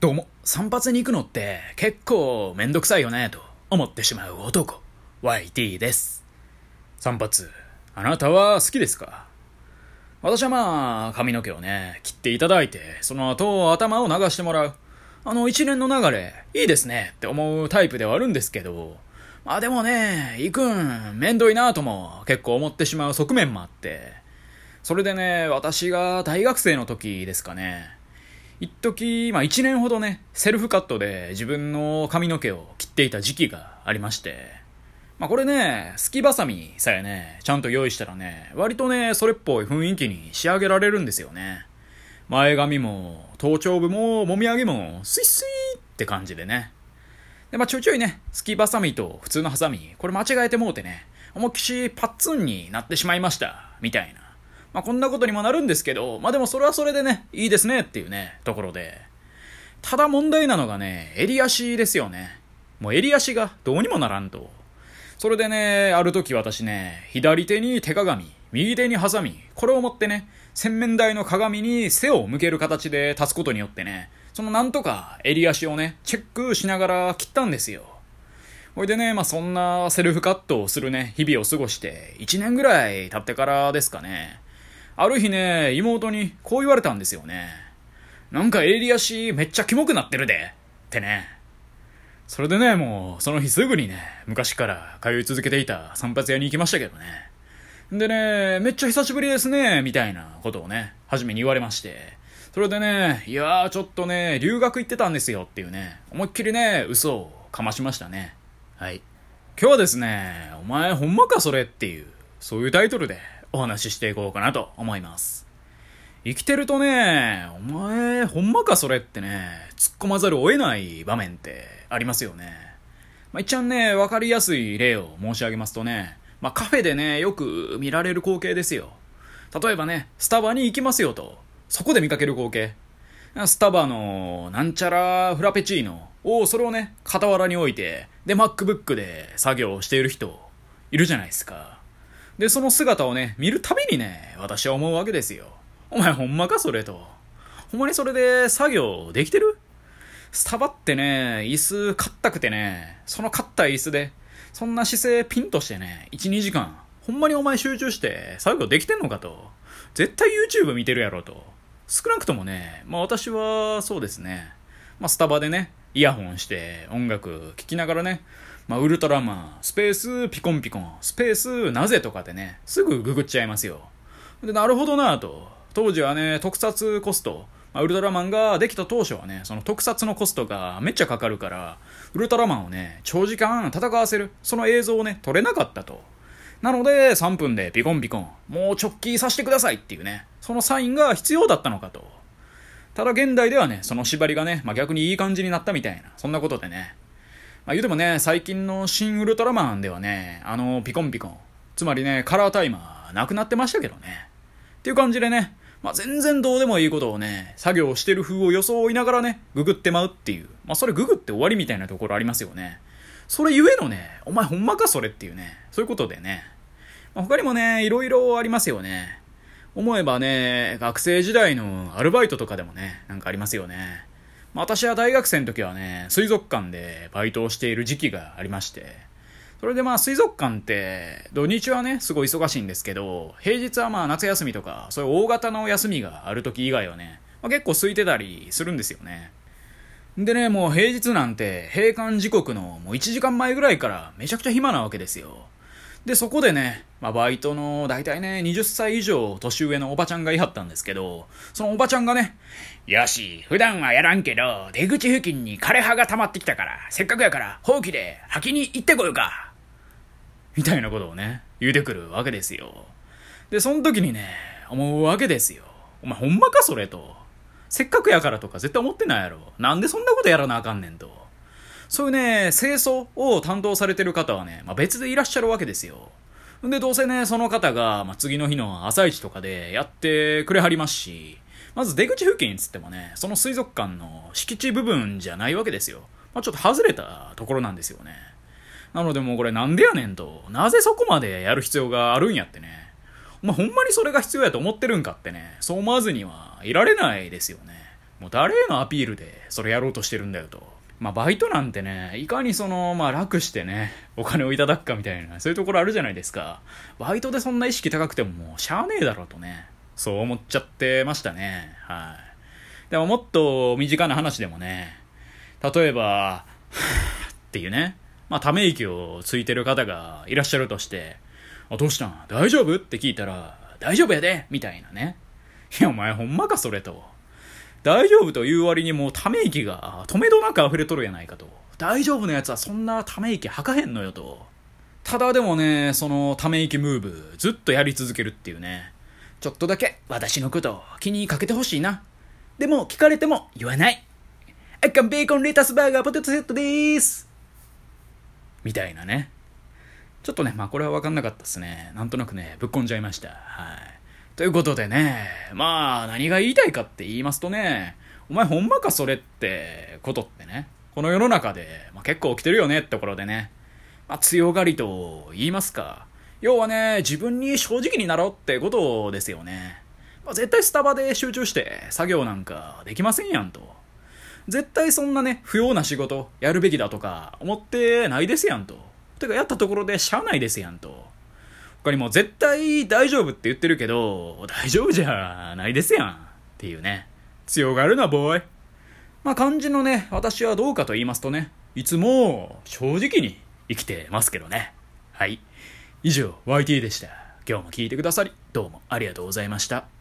どうも、散髪に行くのって結構めんどくさいよね、と思ってしまう男、YT です。散髪、あなたは好きですか？私はまあ、髪の毛をね、切っていただいて、その後頭を流してもらう。あの一連の流れ、いいですねって思うタイプではあるんですけど、まあでもね、行くん、めんどいなとも結構思ってしまう側面もあって、それでね、私が大学生の時ですかね、一時、まあ一年ほどね、セルフカットで自分の髪の毛を切っていた時期がありまして、まあこれね、すきばさみさえね、ちゃんと用意したらね、割とね、それっぽい雰囲気に仕上げられるんですよね。前髪も、頭頂部も、もみあげも、スイスイって感じでね。で、まあちょいちょいね、すきばさみと普通のハサミ、これ間違えてもうてね、思いっきしパッツンになってしまいました、みたいな。まあこんなことにもなるんですけど、まあでもそれはそれでね、いいですねっていうね、ところで。ただ問題なのがね、襟足ですよね。もう襟足がどうにもならんと。それでね、ある時私ね、左手に手鏡、右手にハサミ、これを持ってね、洗面台の鏡に背を向ける形で立つことによってね、そのなんとか襟足をね、チェックしながら切ったんですよ。ほいでね、まあそんなセルフカットをするね、日々を過ごして、1年ぐらい経ってからですかね。ある日ね、妹にこう言われたんですよね。なんか襟足めっちゃキモくなってるで。ってね。それでね、もう、その日すぐにね、昔から通い続けていた散髪屋に行きましたけどね。でね、めっちゃ久しぶりですね、みたいなことをね、初めに言われまして。それでね、いやーちょっとね、留学行ってたんですよっていうね、思いっきりね、嘘をかましましたね。はい。今日はですね、お前ほんまかそれ？っていう、そういうタイトルでお話ししていこうかなと思います。生きてるとね、お前ほんまかそれってね、突っ込まざるを得ない場面ってありますよね。まあ、一応ね、わかりやすい例を申し上げますとね、まあ、カフェでね、よく見られる光景ですよ。例えばね、スタバに行きますよと、そこで見かける光景。スタバのなんちゃらフラペチーノを、それをね、傍らに置いて、で、MacBook で作業している人、いるじゃないですか。で、その姿をね、見るたびにね、私は思うわけですよ。お前ほんまかそれと。ほんまにそれで作業できてる？スタバってね、椅子硬くてね、その硬い椅子で、そんな姿勢ピンとしてね、1、2時間、ほんまにお前集中して作業できてんのかと。絶対 YouTube 見てるやろと。少なくともね、まあ私はそうですね。まあスタバでね、イヤホンして音楽聴きながらね、まあウルトラマン、スペースピコンピコン、スペースなぜとかでね、すぐググっちゃいますよ。で、なるほどなぁと。当時はね、特撮コスト、まあ、ウルトラマンができた当初はね、その特撮のコストがめっちゃかかるから、ウルトラマンをね、長時間戦わせる、その映像をね、撮れなかったと。なので、3分でピコンピコン、もう直帰させてくださいっていうね、そのサインが必要だったのかと。ただ現代ではね、その縛りがね、まあ、逆にいい感じになったみたいな、そんなことでね。まあ、言うてもね、最近の新ウルトラマンではね、あの、ピコンピコン、つまりね、カラータイマー、なくなってましたけどね。っていう感じでね、まあ、全然どうでもいいことをね、作業してる風を装いながらね、ググってまうっていう。まあ、それググって終わりみたいなところありますよね。それゆえのね、お前ほんまかそれっていうね、そういうことでね。まあ、他にもね、いろいろありますよね。思えばね、学生時代のアルバイトとかでもね、なんかありますよね。まあ、私は大学生の時はね、水族館でバイトをしている時期がありまして、それでまあ水族館って土日はねすごい忙しいんですけど平日はまあ夏休みとかそういう大型の休みがある時以外はね、まあ、結構空いてたりするんですよね。でねもう平日なんて閉館時刻のもう1時間前ぐらいからめちゃくちゃ暇なわけですよ。でそこでね、まあ、バイトの大体ね20歳以上年上のおばちゃんがいはったんですけどそのおばちゃんがねよし、普段はやらんけど、出口付近に枯葉が溜まってきたから、せっかくやから、ほうきで吐きに行ってこようか。みたいなことをね、言うてくるわけですよ。で、その時にね、思うわけですよ。お前ほんまかそれと。せっかくやからとか絶対思ってないやろ。なんでそんなことやらなあかんねんと。そういうね、清掃を担当されてる方はね、まあ、別でいらっしゃるわけですよ。で、どうせね、その方が、まあ、次の日の朝一とかでやってくれはりますし、まず出口付近つってもね、その水族館の敷地部分じゃないわけですよ。まあ、ちょっと外れたところなんですよね。なのでもうこれなんでやねんと、なぜそこまでやる必要があるんやってね。お前ほんまにそれが必要やと思ってるんかってね、そう思わずにはいられないですよね。もう誰へのアピールでそれやろうとしてるんだよと。まあバイトなんてね、いかにその、まあ楽してね、お金をいただくかみたいな、そういうところあるじゃないですか。バイトでそんな意識高くてももうしゃあねえだろうとね、そう思っちゃってましたね。はい。でももっと身近な話でもね、例えば、っていうね、まあため息をついてる方がいらっしゃるとして、あ、どうしたん？大丈夫？って聞いたら、大丈夫やでみたいなね。いや、お前ほんまかそれと。大丈夫という割にもうため息が止めどなく溢れとるやないかと。大丈夫なやつはそんなため息吐かへんのよと。ただでもね、そのため息ムーブずっとやり続けるっていうね。ちょっとだけ私のこと気にかけてほしいな。でも聞かれても言わない。あっかんベーコンレタスバーガーポテトセットでーす。みたいなね。ちょっとね、まあこれはわかんなかったっすね。なんとなくね、ぶっこんじゃいました。はい。ということでね、まあ、何が言いたいかって言いますとね、お前ほんまかそれってことってね、この世の中で、まあ、結構起きてるよねってところでね、まあ、強がりと言いますか。要はね、自分に正直になろうってことですよね。まあ、絶対スタバで集中して作業なんかできませんやんと。絶対そんなね、不要な仕事やるべきだとか思ってないですやんと。てかやったところでしゃあないですやんと。他にも絶対大丈夫って言ってるけど、大丈夫じゃないですやん。っていうね。強がるな、ボーイ。まあ漢字のね、私はどうかと言いますとね、いつも正直に生きてますけどね。はい。以上、YT でした。今日も聞いてくださり、どうもありがとうございました。